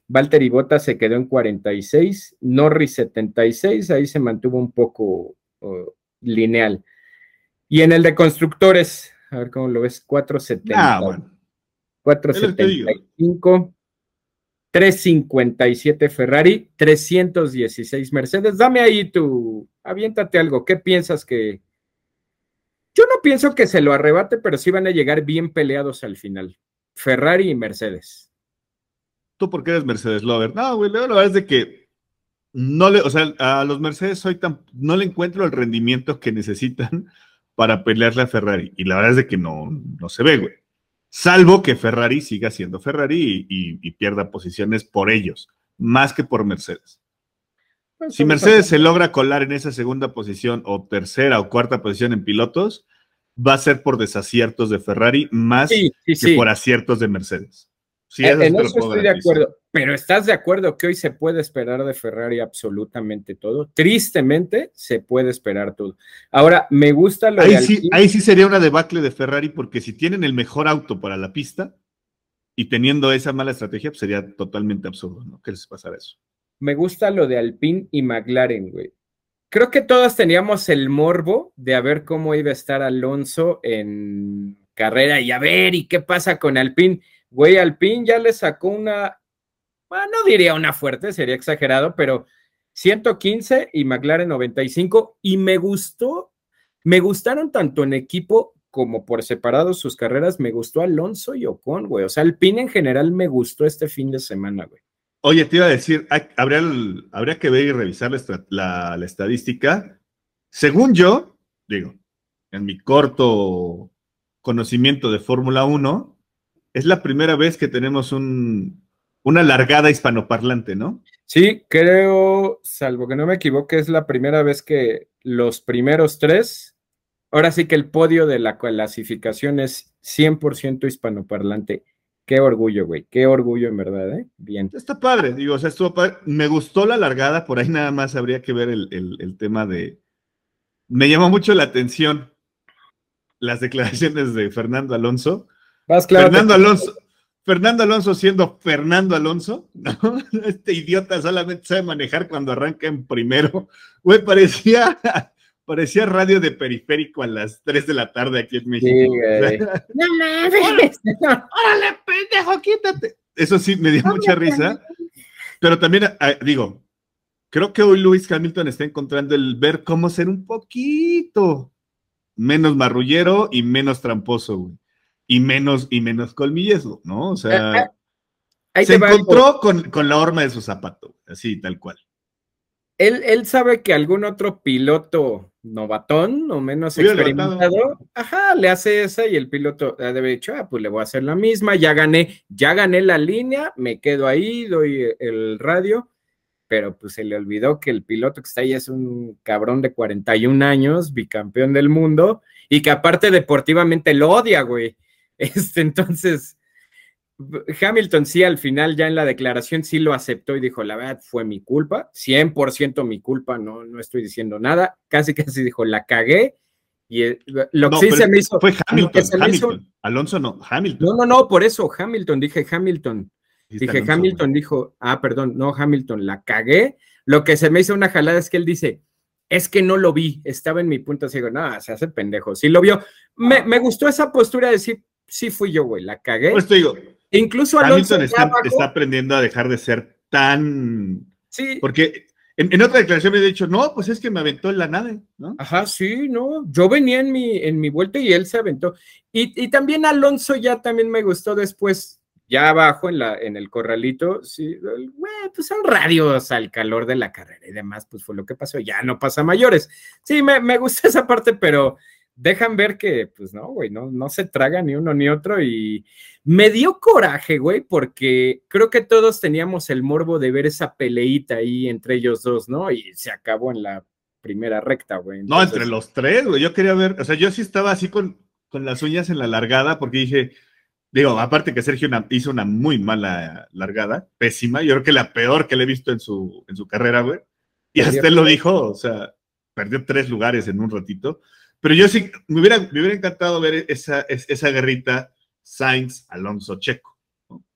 Valtteri Bottas se quedó en 46, Norris 76, ahí se mantuvo un poco lineal. Y en el de constructores, a ver cómo lo ves, 470. Ah, bueno. 475. 357 Ferrari, 316 Mercedes. Dame ahí tu, aviéntate algo. ¿Qué piensas que, Yo no pienso que se lo arrebate, pero sí van a llegar bien peleados al final. Ferrari y Mercedes. ¿Tú por qué eres Mercedes Lover? No, güey, la verdad es de que no le, o sea, a los Mercedes hoy tan, no le encuentro el rendimiento que necesitan para pelearle a Ferrari. Y la verdad es de que no, no se ve, güey. Salvo que Ferrari siga siendo Ferrari y, pierda posiciones por ellos, más que por Mercedes. Pues si Mercedes se logra colar en esa segunda posición o tercera o cuarta posición en pilotos, va a ser por desaciertos de Ferrari más que por aciertos de Mercedes. Sí, en eso estoy de acuerdo. Pero ¿estás de acuerdo que hoy se puede esperar de Ferrari absolutamente todo? Tristemente se puede esperar todo. Ahora, me gusta lo ahí Sí, ahí sí sería una debacle de Ferrari porque si tienen el mejor auto para la pista y teniendo esa mala estrategia, pues sería totalmente absurdo, ¿no? ¿Qué les pasara eso? Me gusta lo de Alpine y McLaren, güey. Creo que todos teníamos el morbo de a ver cómo iba a estar Alonso en carrera y a ver, ¿y qué pasa con Alpine? Güey, Alpine ya le sacó una, bueno, no diría una fuerte, sería exagerado, pero 115 y McLaren 95. Y me gustó, me gustaron tanto en equipo como por separado sus carreras. Me gustó Alonso y Ocon, güey. O sea, Alpine en general me gustó este fin de semana, güey. Oye, te iba a decir, habría, habría que ver y revisar la, la estadística. Según yo, digo, en mi corto conocimiento de Fórmula 1, es la primera vez que tenemos un, una largada hispanoparlante, ¿no? Sí, creo, salvo que no me equivoque, es la primera vez que los primeros tres, ahora sí que el podio de la clasificación es 100% hispanoparlante. Qué orgullo, güey, qué orgullo en verdad, ¿eh? Bien. Está padre, digo, o sea, estuvo padre. Me gustó la largada, por ahí nada más habría que ver el, el tema de... Me llamó mucho la atención las declaraciones de Fernando Alonso Fernando Alonso. Fernando Alonso siendo Fernando Alonso, Este idiota solamente sabe manejar cuando arranca en primero. Güey, parecía, parecía radio de periférico a las 3 de la tarde aquí en México. no mames. Órale, pendejo, quítate. Eso sí, me dio mucha risa. Pero también, ah, digo, creo que hoy Luis Hamilton está encontrando el ver cómo ser un poquito menos marrullero y menos tramposo, güey y menos, y menos colmilleso, ¿no? O sea, se encontró con, la horma de su zapato, así, tal cual. Él, él, sabe que algún otro piloto novatón o menos experimentado, ajá, le hace esa y el piloto ha de haber dicho, ah, pues le voy a hacer la misma, ya gané, ya gané la línea, me quedo ahí, doy el radio, pero pues se le olvidó que el piloto que está ahí es un cabrón de 41 años, bicampeón del mundo, y que aparte deportivamente lo odia, güey. Este, entonces, Hamilton sí al final ya en la declaración sí lo aceptó y dijo, la verdad fue mi culpa, 100% mi culpa, no, no estoy diciendo nada, casi casi dijo, la cagué. Y eh, lo que sí se me hizo... Fue Hamilton, Alonso no, Hamilton. No, no, no, por eso Hamilton, dije Hamilton. Dije Hamilton, dijo, ah, perdón, no, Hamilton, la cagué. Lo que se me hizo una jalada es que él dice, es que no lo vi, estaba en mi punto ciego. No, se hace pendejo, sí lo vio. Me, me gustó esa postura de decir, sí fui yo, güey, la cagué. Pues te digo, incluso Alonso está, está, aprendiendo a dejar de ser tan. Sí. Porque en, otra declaración me he dicho, no, pues es que me aventó en la nave, ¿no? Ajá, sí, no. Yo venía en mi, en mi vuelta y él se aventó. Y, y también Alonso ya también me gustó después, ya abajo en, la, en el corralito, sí, güey, pues son radios al calor de la carrera y demás, pues fue lo que pasó. Ya no pasa mayores. Sí, me, me gusta esa parte, pero dejan ver que, pues no, güey, no, no se traga ni uno ni otro y me dio coraje, güey, porque creo que todos teníamos el morbo de ver esa peleita ahí entre ellos dos, ¿no? Y se acabó en la primera recta, güey. No, entre los tres, güey, yo quería ver, o sea, yo sí estaba así con, con las uñas en la largada porque dije, digo, aparte que Sergio hizo una muy mala largada, pésima, yo creo que la peor que le he visto en su, en su carrera, güey. Y hasta él lo dijo, o sea, perdió tres lugares en un ratito. Pero yo sí, me hubiera, me hubiera encantado ver esa, esa guerrita Sainz, Alonso, Checo.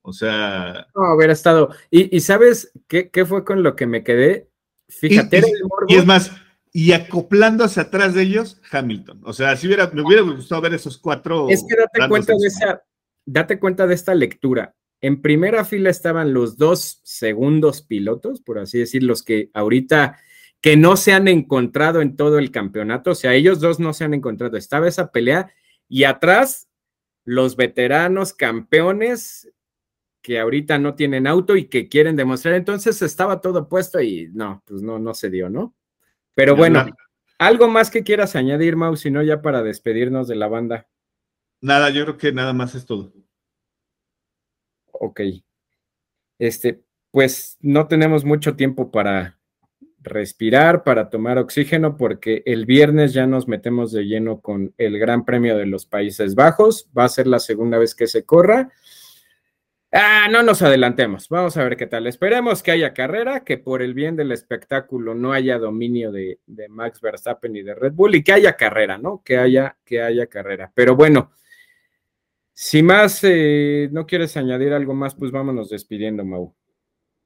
O sea. No, hubiera estado. Y, sabes qué, fue con lo que me quedé? Fíjate. Y, es más, y acoplándose atrás de ellos, Hamilton. O sea, si hubiera, me hubiera gustado ver esos cuatro. Es que date cuenta de esa, date cuenta de esta lectura. En primera fila estaban los dos segundos pilotos, por así decir, los que ahorita que no se han encontrado en todo el campeonato. O sea, ellos dos no se han encontrado. Estaba esa pelea y atrás los veteranos campeones que ahorita no tienen auto y que quieren demostrar. Entonces estaba todo puesto y no, pues no, no se dio, ¿no? Pero bueno, algo más que quieras añadir, Mau, si no ya para despedirnos de la banda. Nada, yo creo que nada más es todo. Ok. Este, pues no tenemos mucho tiempo para respirar, para tomar oxígeno, porque el viernes ya nos metemos de lleno con el Gran Premio de los Países Bajos. Va a ser la segunda vez que se corra. Ah, no nos adelantemos. Vamos a ver qué tal. Esperemos que haya carrera, que por el bien del espectáculo no haya dominio de, Max Verstappen y de Red Bull y que haya carrera, ¿no? Que haya, que haya carrera. Pero bueno, si más eh, no quieres añadir algo más, pues vámonos despidiendo, Mau.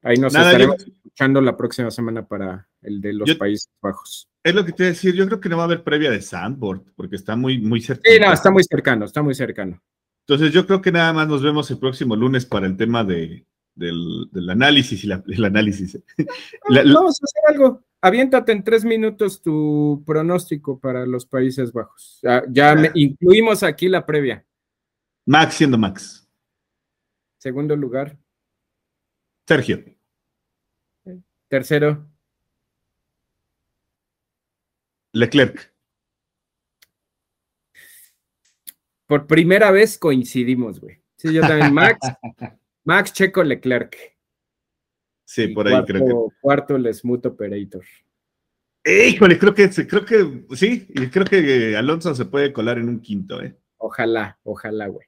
Ahí nos estaremos escuchando la próxima semana para el de los Países Bajos. Es lo que te iba a decir, yo creo que no va a haber previa de Sandboard, porque está muy, muy cercano. Sí, no, está muy cercano, está muy cercano. Entonces yo creo que nada más nos vemos el próximo lunes para el tema de, del, análisis y la, el análisis. Vamos a hacer algo. Aviéntate en tres minutos tu pronóstico para los Países Bajos. Ya, ah. incluimos aquí la previa. Max siendo Max. Segundo lugar. Sergio. Tercero. Leclerc. Por primera vez coincidimos, güey. Sí, yo también. Max, Max Checo Leclerc. Sí, por ahí creo que. Cuarto, el Smooth Operator. Híjole, creo que, creo que sí, y creo que Alonso se puede colar en un quinto, ¿eh? Ojalá, ojalá, güey.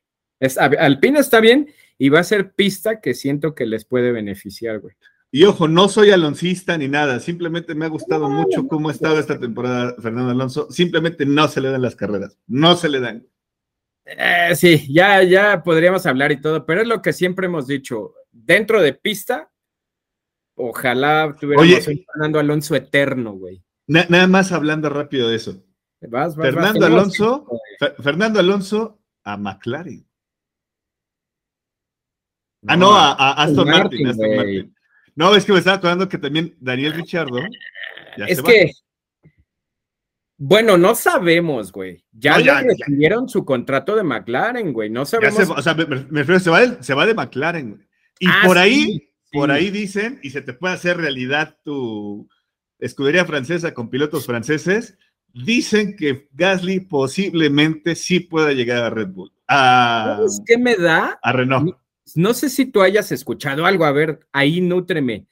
Alpina está bien y va a ser pista que siento que les puede beneficiar, güey. Y ojo, no soy aloncista ni nada, simplemente me ha gustado mucho cómo ha estado esta temporada Fernando Alonso. Simplemente no se le dan las carreras, no se le dan. Eh, sí, ya, ya podríamos hablar y todo, pero es lo que siempre hemos dicho. Dentro de pista, ojalá tuviéramos un Fernando Alonso eterno, güey. nada más hablando rápido de eso. Fernando Alonso, Fernando Alonso a McLaren. Ah, no, a, Aston Martin, No, es que me estaba acordando que también Daniel Richardo. es que, bueno, no sabemos, güey. Ya, recibieron su contrato de McLaren, güey. No sabemos. o sea, me, refiero, se va, de, se va de McLaren, güey. Y ah, por ahí, por ahí dicen, y se te puede hacer realidad tu escudería francesa con pilotos franceses, dicen que Gasly posiblemente sí pueda llegar a Red Bull. ¿Sabes qué me da? A Renault. No, sé si tú hayas escuchado algo, a ver, ahí nútreme.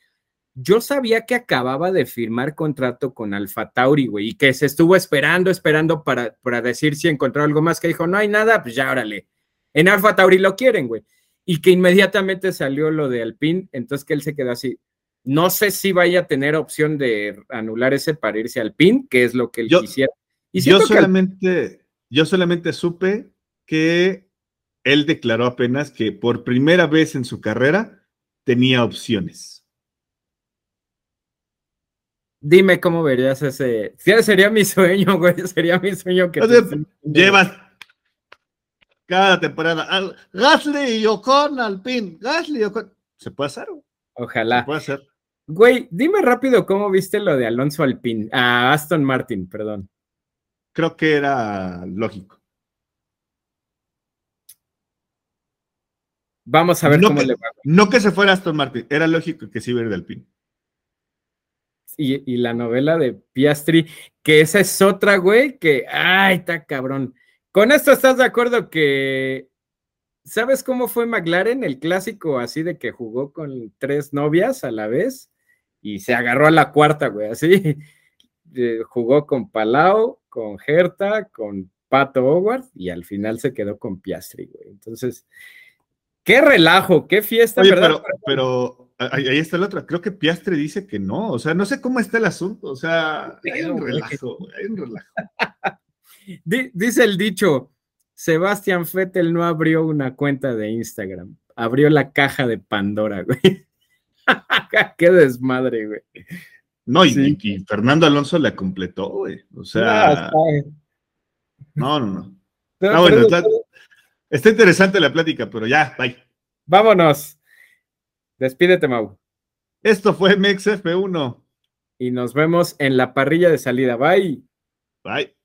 Yo sabía que acababa de firmar contrato con Alfa Tauri, güey, y que se estuvo esperando, esperando para, para decir si encontró algo más, que dijo, no hay nada, pues ya órale. En Alfa Tauri lo quieren, güey. Y que inmediatamente salió lo de Alpine, entonces que él se quedó así. No sé si vaya a tener opción de anular ese para irse al PIN, que es lo que él quisiera. Y yo solamente, yo solamente supe que él declaró apenas que por primera vez en su carrera tenía opciones. Dime cómo verías ese. Sería mi sueño, güey. Sería mi sueño que. llevas cada temporada. Gasly y Ocon al pin. Gasly y Ocon. ¿Se puede hacer? Ojalá. Se puede hacer. Güey, dime rápido cómo viste lo de Alonso Alpin. A Aston Martin, perdón. Creo que era lógico. Vamos a ver cómo le va. No que se fuera Aston Martin, era lógico que sí iba del Alpine y, la novela de Piastri, que esa es otra, güey, que, ay, está cabrón. Con esto estás de acuerdo que, ¿sabes cómo fue McLaren, el clásico así de que jugó con tres novias a la vez y se agarró a la cuarta, güey, así? jugó con Palau, con Herta, con Pato Howard y al final se quedó con Piastri, güey. Entonces, qué relajo, qué fiesta, ¿verdad? pero Ahí, está el otro. Creo que Piastre dice que no. O sea, no sé cómo está el asunto. O sea, hay un relajo, hay un relajo. Dice el dicho, Sebastián Fettel no abrió una cuenta de Instagram. Abrió la caja de Pandora, güey. Qué desmadre, güey. No, y, Fernando Alonso la completó, güey. O sea. No, no, no. Ah, bueno, está, está interesante la plática, pero ya, bye. Vámonos. Despídete, Mau. Esto fue MXF1. y nos vemos en la parrilla de salida. Bye. Bye.